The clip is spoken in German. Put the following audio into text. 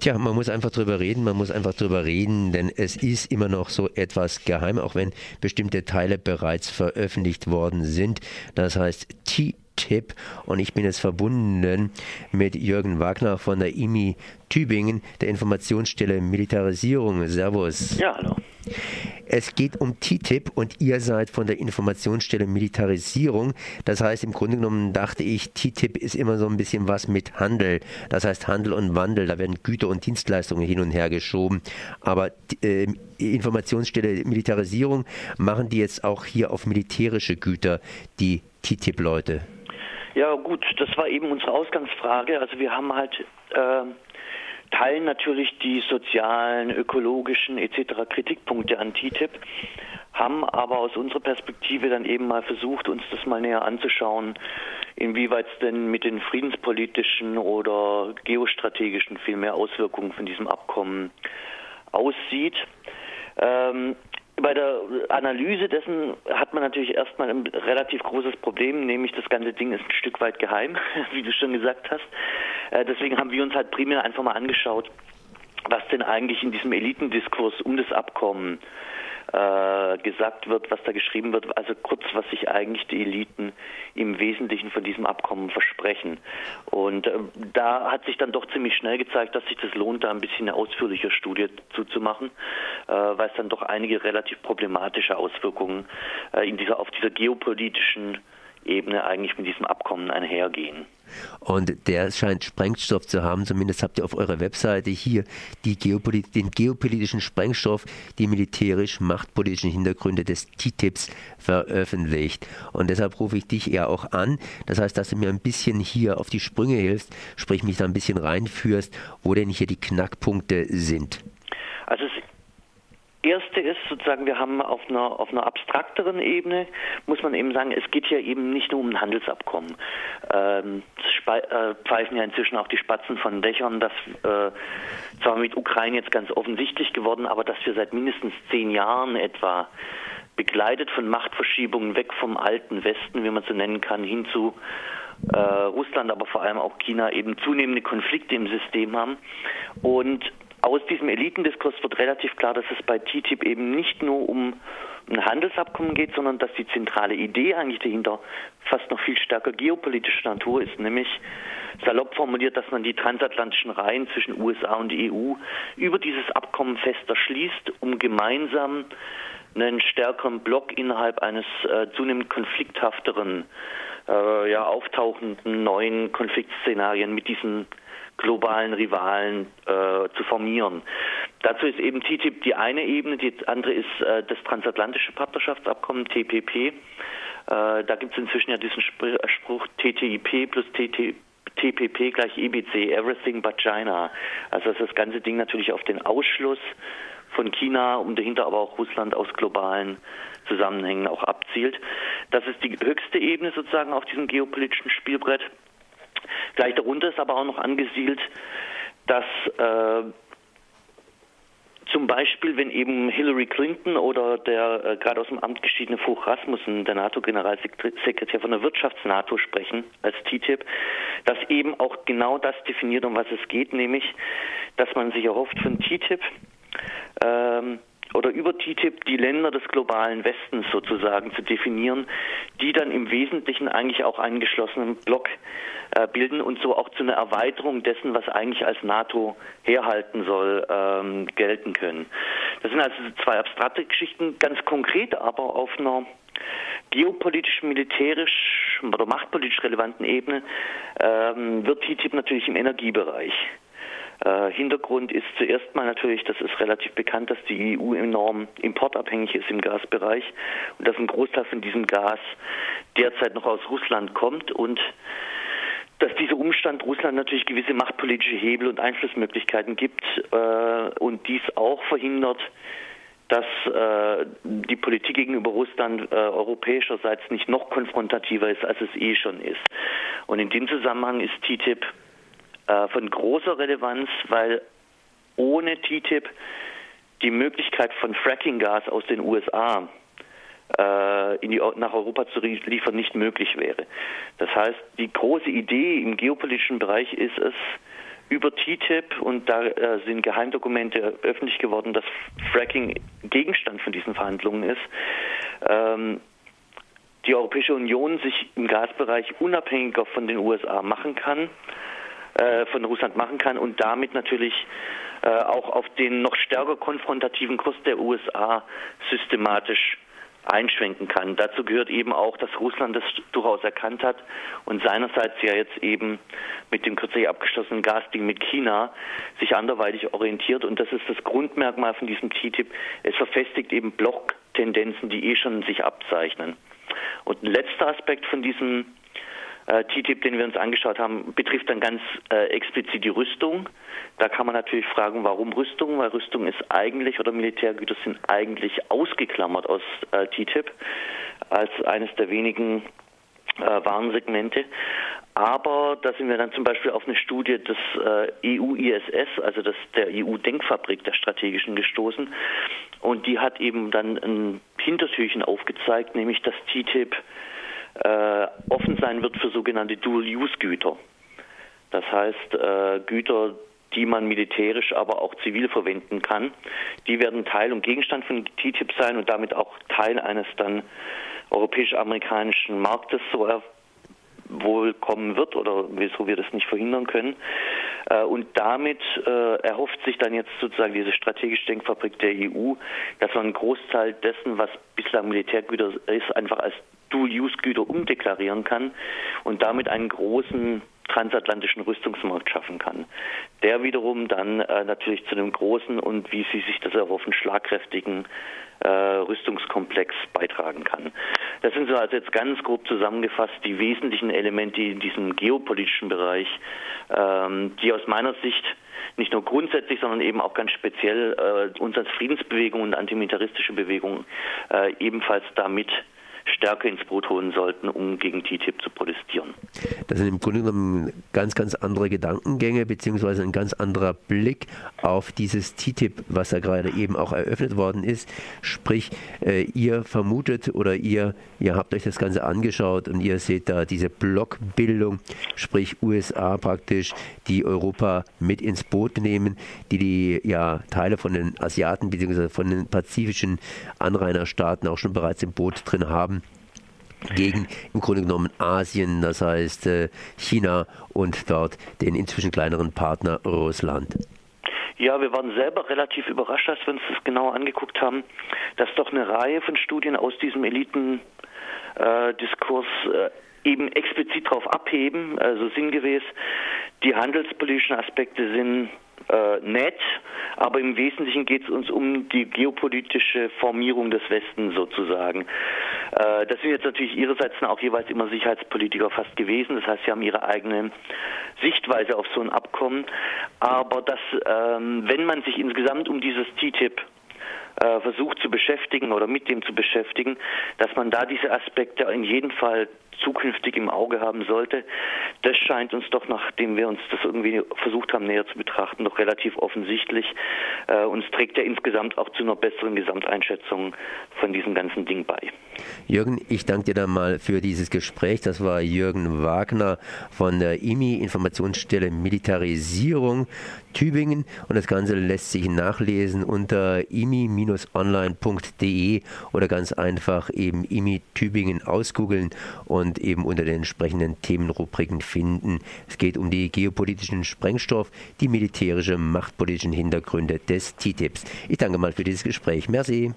Tja, man muss einfach drüber reden, man muss einfach drüber reden, denn es ist immer noch so etwas geheim, auch wenn bestimmte Teile bereits veröffentlicht worden sind. Das heißt, T-Tipp und ich bin jetzt verbunden mit Jürgen Wagner von der IMI Tübingen, der Informationsstelle Militarisierung. Servus. Ja, hallo. Es geht um TTIP und ihr seid von der Informationsstelle Militarisierung. Das heißt, im Grunde genommen dachte ich, TTIP ist immer so ein bisschen was mit Handel. Das heißt Handel und Wandel, da werden Güter und Dienstleistungen hin und her geschoben. Aber äh, Informationsstelle Militarisierung machen die jetzt auch hier auf militärische Güter, die TTIP-Leute? Ja gut, das war eben unsere Ausgangsfrage. Also wir haben halt... Äh teilen natürlich die sozialen, ökologischen etc. Kritikpunkte an TTIP, haben aber aus unserer Perspektive dann eben mal versucht, uns das mal näher anzuschauen, inwieweit es denn mit den friedenspolitischen oder geostrategischen vielmehr Auswirkungen von diesem Abkommen aussieht. Ähm, bei der Analyse dessen hat man natürlich erstmal ein relativ großes Problem, nämlich das ganze Ding ist ein Stück weit geheim, wie du schon gesagt hast. Äh, deswegen haben wir uns halt primär einfach mal angeschaut, was denn eigentlich in diesem Elitendiskurs um das Abkommen äh, gesagt wird, was da geschrieben wird, also kurz, was sich eigentlich die Eliten im Wesentlichen von diesem Abkommen versprechen. Und äh, da hat sich dann doch ziemlich schnell gezeigt, dass sich das lohnt, da ein bisschen eine ausführliche Studie zuzumachen, äh, weil es dann doch einige relativ problematische Auswirkungen äh, in dieser, auf dieser geopolitischen Ebene eigentlich mit diesem Abkommen einhergehen. Und der scheint Sprengstoff zu haben, zumindest habt ihr auf eurer Webseite hier Geopolit den geopolitischen Sprengstoff, die militärisch-machtpolitischen Hintergründe des TTIPs veröffentlicht. Und deshalb rufe ich dich eher auch an. Das heißt, dass du mir ein bisschen hier auf die Sprünge hilfst, sprich mich da ein bisschen reinführst, wo denn hier die Knackpunkte sind. Also Erste ist sozusagen, wir haben auf einer, auf einer abstrakteren Ebene, muss man eben sagen, es geht ja eben nicht nur um ein Handelsabkommen. Ähm, äh, pfeifen ja inzwischen auch die Spatzen von Dächern, dass äh, zwar mit Ukraine jetzt ganz offensichtlich geworden, aber dass wir seit mindestens zehn Jahren etwa begleitet von Machtverschiebungen weg vom alten Westen, wie man so nennen kann, hin zu äh, Russland, aber vor allem auch China eben zunehmende Konflikte im System haben. Und aus diesem Elitendiskurs wird relativ klar, dass es bei TTIP eben nicht nur um ein Handelsabkommen geht, sondern dass die zentrale Idee eigentlich dahinter fast noch viel stärker geopolitischer Natur ist, nämlich salopp formuliert, dass man die transatlantischen Reihen zwischen USA und EU über dieses Abkommen fester schließt, um gemeinsam einen stärkeren Block innerhalb eines äh, zunehmend konflikthafteren, äh, ja, auftauchenden neuen Konfliktszenarien mit diesen globalen Rivalen äh, zu formieren. Dazu ist eben TTIP die eine Ebene, die andere ist äh, das transatlantische Partnerschaftsabkommen TPP. Äh, da gibt es inzwischen ja diesen Spruch TTIP plus TTIP TPP gleich EBC, Everything but China. Also dass das ganze Ding natürlich auf den Ausschluss von China und dahinter aber auch Russland aus globalen Zusammenhängen auch abzielt. Das ist die höchste Ebene sozusagen auf diesem geopolitischen Spielbrett. Gleich darunter ist aber auch noch angesiedelt, dass äh, zum Beispiel, wenn eben Hillary Clinton oder der äh, gerade aus dem Amt geschiedene Fuch Rasmussen, der NATO-Generalsekretär von der Wirtschafts-NATO sprechen als TTIP, dass eben auch genau das definiert, um was es geht, nämlich, dass man sich erhofft von TTIP, ähm, oder über TTIP die Länder des globalen Westens sozusagen zu definieren, die dann im Wesentlichen eigentlich auch einen geschlossenen Block äh, bilden und so auch zu einer Erweiterung dessen, was eigentlich als NATO herhalten soll, ähm, gelten können. Das sind also zwei abstrakte Geschichten, ganz konkret aber auf einer geopolitisch, militärisch oder machtpolitisch relevanten Ebene ähm, wird TTIP natürlich im Energiebereich äh, Hintergrund ist zuerst mal natürlich, das ist relativ bekannt, dass die EU enorm importabhängig ist im Gasbereich und dass ein Großteil von diesem Gas derzeit noch aus Russland kommt und dass dieser Umstand Russland natürlich gewisse machtpolitische Hebel und Einflussmöglichkeiten gibt äh, und dies auch verhindert, dass äh, die Politik gegenüber Russland äh, europäischerseits nicht noch konfrontativer ist, als es eh schon ist. Und in dem Zusammenhang ist TTIP äh, von großer Relevanz, weil ohne TTIP die Möglichkeit von Frackinggas aus den USA äh, in die, nach Europa zu liefern nicht möglich wäre. Das heißt, die große Idee im geopolitischen Bereich ist es, über TTIP und da äh, sind Geheimdokumente öffentlich geworden, dass Fracking Gegenstand von diesen Verhandlungen ist. Ähm, die Europäische Union sich im Gasbereich unabhängiger von den USA machen kann, äh, von Russland machen kann und damit natürlich äh, auch auf den noch stärker konfrontativen Kurs der USA systematisch einschwenken kann. Dazu gehört eben auch, dass Russland das durchaus erkannt hat und seinerseits ja jetzt eben mit dem kürzlich abgeschlossenen Gasding mit China sich anderweitig orientiert und das ist das Grundmerkmal von diesem TTIP. Es verfestigt eben Blocktendenzen, die eh schon sich abzeichnen. Und ein letzter Aspekt von diesem äh, TTIP, den wir uns angeschaut haben, betrifft dann ganz äh, explizit die Rüstung. Da kann man natürlich fragen, warum Rüstung? Weil Rüstung ist eigentlich oder Militärgüter sind eigentlich ausgeklammert aus äh, TTIP als eines der wenigen äh, Warensegmente. Aber da sind wir dann zum Beispiel auf eine Studie des äh, EU-ISS, also des, der EU-Denkfabrik der strategischen gestoßen. Und die hat eben dann ein Hintertürchen aufgezeigt, nämlich dass TTIP äh, offen sein wird für sogenannte Dual-Use-Güter. Das heißt, äh, Güter, die man militärisch, aber auch zivil verwenden kann. Die werden Teil und Gegenstand von TTIP sein und damit auch Teil eines dann europäisch-amerikanischen Marktes, so er wohl kommen wird oder wieso wir das nicht verhindern können. Äh, und damit äh, erhofft sich dann jetzt sozusagen diese strategische Denkfabrik der EU, dass man einen Großteil dessen, was bislang Militärgüter ist, einfach als Dual-Use-Güter umdeklarieren kann und damit einen großen transatlantischen Rüstungsmarkt schaffen kann. Der wiederum dann äh, natürlich zu einem großen und, wie Sie sich das erhoffen, schlagkräftigen äh, Rüstungskomplex beitragen kann. Das sind so also jetzt ganz grob zusammengefasst die wesentlichen Elemente in diesem geopolitischen Bereich, ähm, die aus meiner Sicht nicht nur grundsätzlich, sondern eben auch ganz speziell äh, uns als Friedensbewegung und antimilitaristische Bewegung äh, ebenfalls damit stärker ins Boot holen sollten, um gegen TTIP zu protestieren. Das sind im Grunde genommen ganz, ganz andere Gedankengänge beziehungsweise ein ganz anderer Blick auf dieses TTIP, was da gerade eben auch eröffnet worden ist. Sprich, äh, ihr vermutet oder ihr, ihr habt euch das Ganze angeschaut und ihr seht da diese Blockbildung, sprich USA praktisch, die Europa mit ins Boot nehmen, die die ja Teile von den Asiaten beziehungsweise von den pazifischen Anrainerstaaten auch schon bereits im Boot drin haben gegen im Grunde genommen Asien, das heißt äh, China und dort den inzwischen kleineren Partner Russland. Ja, wir waren selber relativ überrascht, als wir uns das genauer angeguckt haben, dass doch eine Reihe von Studien aus diesem Elitendiskurs äh, eben explizit darauf abheben, also sinngemäß, die handelspolitischen Aspekte sind äh, nett, aber im Wesentlichen geht es uns um die geopolitische Formierung des Westens sozusagen. Äh, das sind jetzt natürlich ihrerseits auch jeweils immer Sicherheitspolitiker fast gewesen, das heißt, sie haben ihre eigene Sichtweise auf so ein Abkommen, aber dass, ähm, wenn man sich insgesamt um dieses TTIP äh, versucht zu beschäftigen oder mit dem zu beschäftigen, dass man da diese Aspekte in jedem Fall zukünftig im Auge haben sollte. Das scheint uns doch, nachdem wir uns das irgendwie versucht haben näher zu betrachten, doch relativ offensichtlich äh, und es trägt ja insgesamt auch zu einer besseren Gesamteinschätzung von diesem ganzen Ding bei. Jürgen, ich danke dir dann mal für dieses Gespräch. Das war Jürgen Wagner von der IMI, Informationsstelle Militarisierung Tübingen und das Ganze lässt sich nachlesen unter imi-online.de oder ganz einfach eben IMI Tübingen ausgoogeln und und eben unter den entsprechenden Themenrubriken finden. Es geht um die geopolitischen Sprengstoff, die militärische, machtpolitischen Hintergründe des TTIPs. Ich danke mal für dieses Gespräch. Merci.